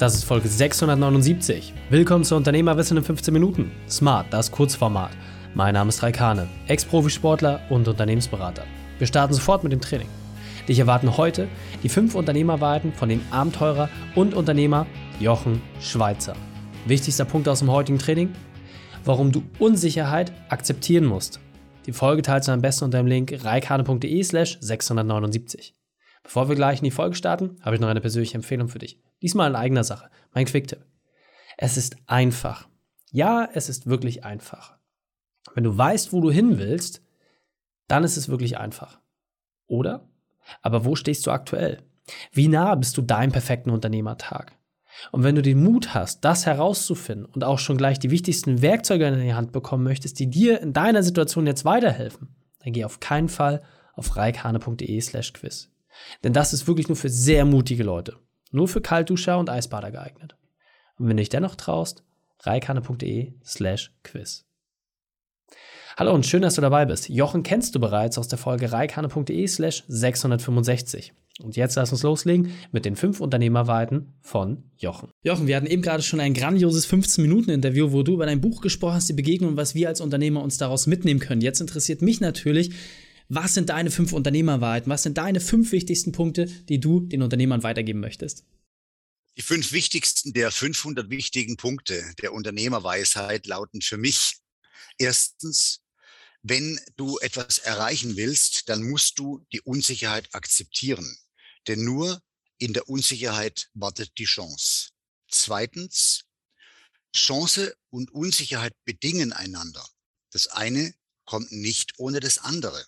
Das ist Folge 679. Willkommen zu Unternehmerwissen in 15 Minuten. Smart, das Kurzformat. Mein Name ist Raikane, Ex-Profisportler und Unternehmensberater. Wir starten sofort mit dem Training. Dich erwarten heute die fünf Unternehmerweiten von dem Abenteurer und Unternehmer Jochen Schweizer. Wichtigster Punkt aus dem heutigen Training? Warum du Unsicherheit akzeptieren musst. Die Folge teilst du am besten unter dem Link reikane.de slash 679. Bevor wir gleich in die Folge starten, habe ich noch eine persönliche Empfehlung für dich. Diesmal in eigener Sache. Mein Quick-Tipp. Es ist einfach. Ja, es ist wirklich einfach. Wenn du weißt, wo du hin willst, dann ist es wirklich einfach. Oder? Aber wo stehst du aktuell? Wie nah bist du deinem perfekten Unternehmertag? Und wenn du den Mut hast, das herauszufinden und auch schon gleich die wichtigsten Werkzeuge in die Hand bekommen möchtest, die dir in deiner Situation jetzt weiterhelfen, dann geh auf keinen Fall auf reikhane.de slash quiz. Denn das ist wirklich nur für sehr mutige Leute. Nur für Kaltduscher und Eisbader geeignet. Und wenn du dich dennoch traust, reikane.de slash quiz. Hallo und schön, dass du dabei bist. Jochen kennst du bereits aus der Folge reikane.de slash 665. Und jetzt lass uns loslegen mit den fünf Unternehmerweiten von Jochen. Jochen, wir hatten eben gerade schon ein grandioses 15-Minuten-Interview, wo du über dein Buch gesprochen hast, die Begegnung was wir als Unternehmer uns daraus mitnehmen können. Jetzt interessiert mich natürlich, was sind deine fünf Unternehmerwahrheiten? Was sind deine fünf wichtigsten Punkte, die du den Unternehmern weitergeben möchtest? Die fünf wichtigsten der 500 wichtigen Punkte der Unternehmerweisheit lauten für mich. Erstens, wenn du etwas erreichen willst, dann musst du die Unsicherheit akzeptieren. Denn nur in der Unsicherheit wartet die Chance. Zweitens, Chance und Unsicherheit bedingen einander. Das eine kommt nicht ohne das andere.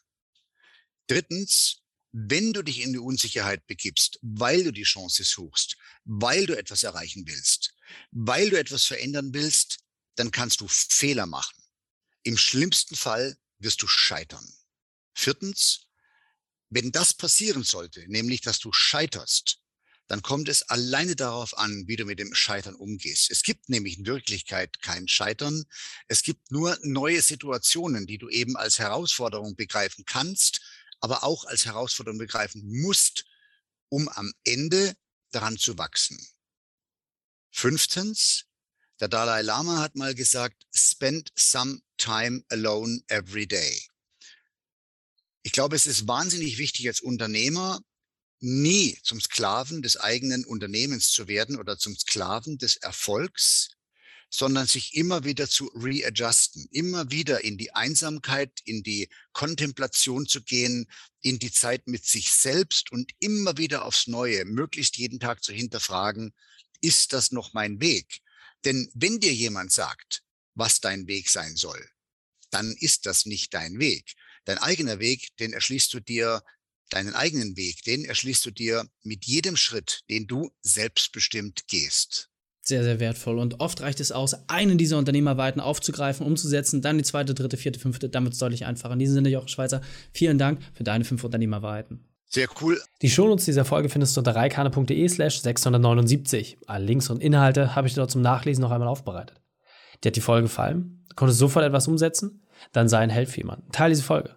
Drittens, wenn du dich in die Unsicherheit begibst, weil du die Chance suchst, weil du etwas erreichen willst, weil du etwas verändern willst, dann kannst du Fehler machen. Im schlimmsten Fall wirst du scheitern. Viertens, wenn das passieren sollte, nämlich dass du scheiterst, dann kommt es alleine darauf an, wie du mit dem Scheitern umgehst. Es gibt nämlich in Wirklichkeit kein Scheitern. Es gibt nur neue Situationen, die du eben als Herausforderung begreifen kannst aber auch als Herausforderung begreifen musst, um am Ende daran zu wachsen. Fünftens, der Dalai Lama hat mal gesagt, spend some time alone every day. Ich glaube, es ist wahnsinnig wichtig als Unternehmer, nie zum Sklaven des eigenen Unternehmens zu werden oder zum Sklaven des Erfolgs, sondern sich immer wieder zu readjusten, immer wieder in die Einsamkeit, in die Kontemplation zu gehen, in die Zeit mit sich selbst und immer wieder aufs Neue, möglichst jeden Tag zu hinterfragen, ist das noch mein Weg? Denn wenn dir jemand sagt, was dein Weg sein soll, dann ist das nicht dein Weg. Dein eigener Weg, den erschließt du dir, deinen eigenen Weg, den erschließt du dir mit jedem Schritt, den du selbstbestimmt gehst sehr, sehr wertvoll. Und oft reicht es aus, einen dieser Unternehmerweiten aufzugreifen, umzusetzen, dann die zweite, dritte, vierte, fünfte, dann wird es deutlich einfacher. In diesem Sinne, Jochen Schweizer, vielen Dank für deine fünf Unternehmerweiten. Sehr cool. Die Shownotes dieser Folge findest du unter reikane.de slash 679. Alle Links und Inhalte habe ich dir dort zum Nachlesen noch einmal aufbereitet. Dir hat die Folge gefallen? Konntest du sofort etwas umsetzen? Dann sei ein Held für jemanden. Teil diese Folge.